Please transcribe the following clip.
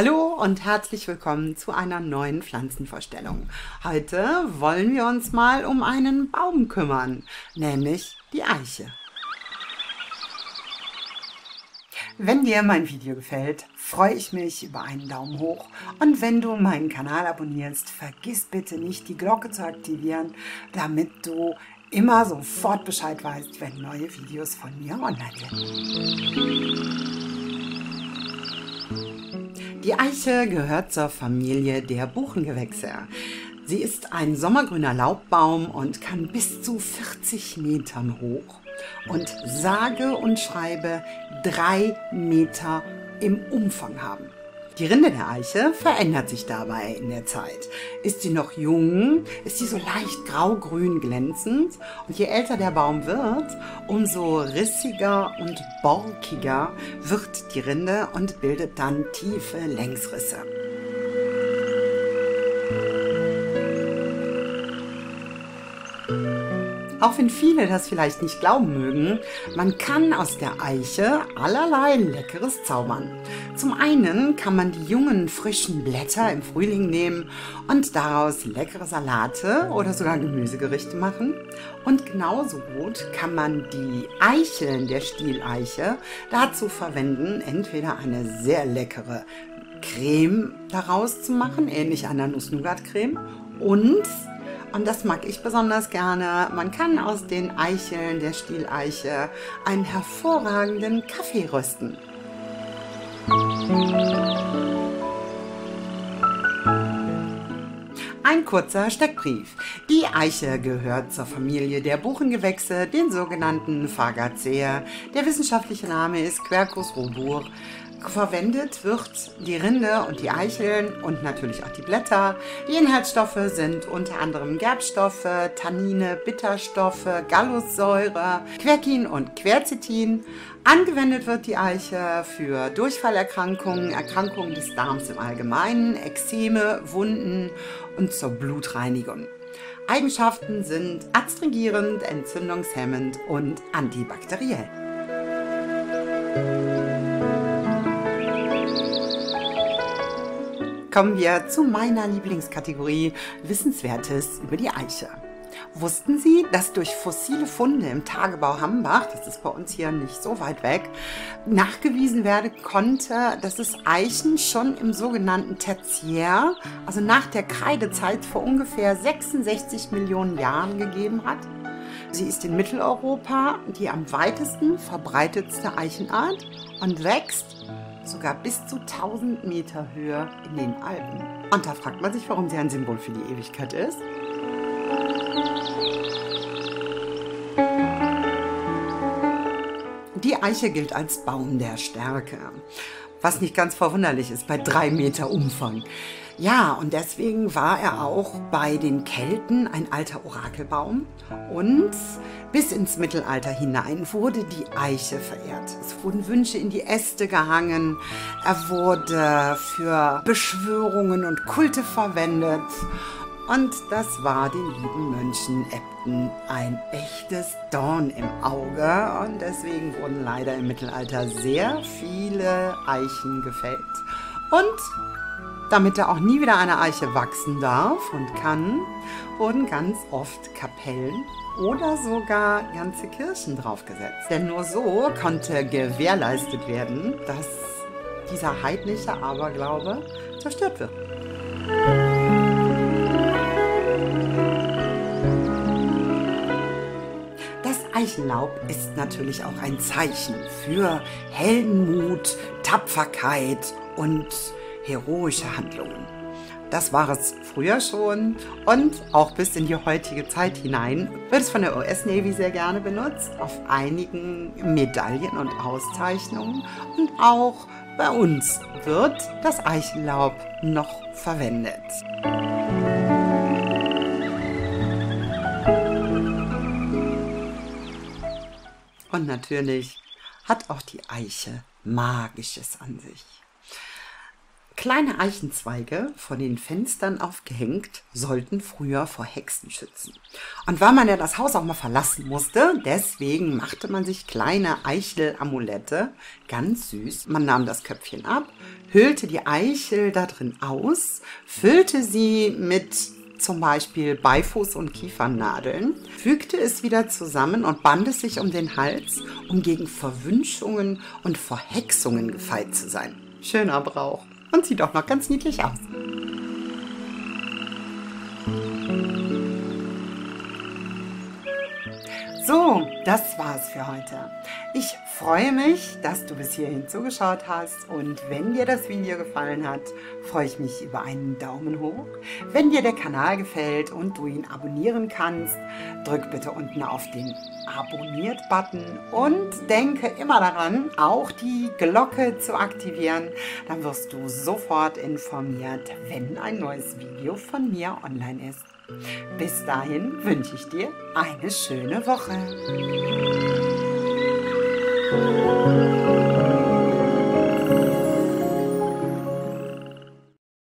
Hallo und herzlich willkommen zu einer neuen Pflanzenvorstellung. Heute wollen wir uns mal um einen Baum kümmern, nämlich die Eiche. Wenn dir mein Video gefällt, freue ich mich über einen Daumen hoch und wenn du meinen Kanal abonnierst, vergiss bitte nicht die Glocke zu aktivieren, damit du immer sofort Bescheid weißt, wenn neue Videos von mir online sind. Die Eiche gehört zur Familie der Buchengewächse. Sie ist ein sommergrüner Laubbaum und kann bis zu 40 Metern hoch und sage und schreibe drei Meter im Umfang haben. Die Rinde der Eiche verändert sich dabei in der Zeit. Ist sie noch jung, ist sie so leicht grau-grün glänzend und je älter der Baum wird, umso rissiger und borkiger wird die Rinde und bildet dann tiefe Längsrisse. Auch wenn viele das vielleicht nicht glauben mögen, man kann aus der Eiche allerlei Leckeres zaubern. Zum einen kann man die jungen, frischen Blätter im Frühling nehmen und daraus leckere Salate oder sogar Gemüsegerichte machen. Und genauso gut kann man die Eicheln der Stieleiche dazu verwenden, entweder eine sehr leckere Creme daraus zu machen, ähnlich einer Nuss-Nougat-Creme, und und das mag ich besonders gerne. Man kann aus den Eicheln der Stieleiche einen hervorragenden Kaffee rösten. Ein kurzer Steckbrief. Die Eiche gehört zur Familie der Buchengewächse, den sogenannten Fagaceae. Der wissenschaftliche Name ist Quercus robur. Verwendet wird die Rinde und die Eicheln und natürlich auch die Blätter. Die Inhaltsstoffe sind unter anderem Gerbstoffe, Tannine, Bitterstoffe, Gallussäure, Quercetin und Quercetin. Angewendet wird die Eiche für Durchfallerkrankungen, Erkrankungen des Darms im Allgemeinen, Ekzeme, Wunden und zur Blutreinigung. Eigenschaften sind adstringierend, entzündungshemmend und antibakteriell. Kommen wir zu meiner Lieblingskategorie Wissenswertes über die Eiche. Wussten Sie, dass durch fossile Funde im Tagebau Hambach, das ist bei uns hier nicht so weit weg, nachgewiesen werden konnte, dass es Eichen schon im sogenannten Tertiär, also nach der Kreidezeit vor ungefähr 66 Millionen Jahren gegeben hat? Sie ist in Mitteleuropa die am weitesten verbreitetste Eichenart und wächst sogar bis zu 1000 Meter Höhe in den Alpen. Und da fragt man sich, warum sie ein Symbol für die Ewigkeit ist. Die Eiche gilt als Baum der Stärke, was nicht ganz verwunderlich ist bei drei Meter Umfang. Ja, und deswegen war er auch bei den Kelten ein alter Orakelbaum und bis ins Mittelalter hinein wurde die Eiche verehrt. Es wurden Wünsche in die Äste gehangen, er wurde für Beschwörungen und Kulte verwendet und das war den lieben Mönchen Äbten ein echtes Dorn im Auge und deswegen wurden leider im Mittelalter sehr viele Eichen gefällt. Und damit da auch nie wieder eine Eiche wachsen darf und kann, wurden ganz oft Kapellen oder sogar ganze Kirchen draufgesetzt. Denn nur so konnte gewährleistet werden, dass dieser heidnische Aberglaube zerstört wird. Das Eichenlaub ist natürlich auch ein Zeichen für Heldenmut, Tapferkeit und heroische Handlungen. Das war es früher schon und auch bis in die heutige Zeit hinein wird es von der US Navy sehr gerne benutzt, auf einigen Medaillen und Auszeichnungen und auch bei uns wird das Eichenlaub noch verwendet. Und natürlich hat auch die Eiche Magisches an sich. Kleine Eichenzweige vor den Fenstern aufgehängt sollten früher vor Hexen schützen. Und weil man ja das Haus auch mal verlassen musste, deswegen machte man sich kleine Eichelamulette, ganz süß. Man nahm das Köpfchen ab, hüllte die Eichel da drin aus, füllte sie mit zum Beispiel Beifuß- und Kiefernadeln, fügte es wieder zusammen und band es sich um den Hals, um gegen Verwünschungen und Verhexungen gefeit zu sein. Schöner Brauch und sieht auch noch ganz niedlich aus. So, das war's für heute. Ich freue mich, dass du bis hierhin zugeschaut hast und wenn dir das Video gefallen hat, freue ich mich über einen Daumen hoch. Wenn dir der Kanal gefällt und du ihn abonnieren kannst, drück bitte unten auf den Abonniert-Button und denke immer daran, auch die Glocke zu aktivieren. Dann wirst du sofort informiert, wenn ein neues Video von mir online ist. Bis dahin wünsche ich dir eine schöne Woche.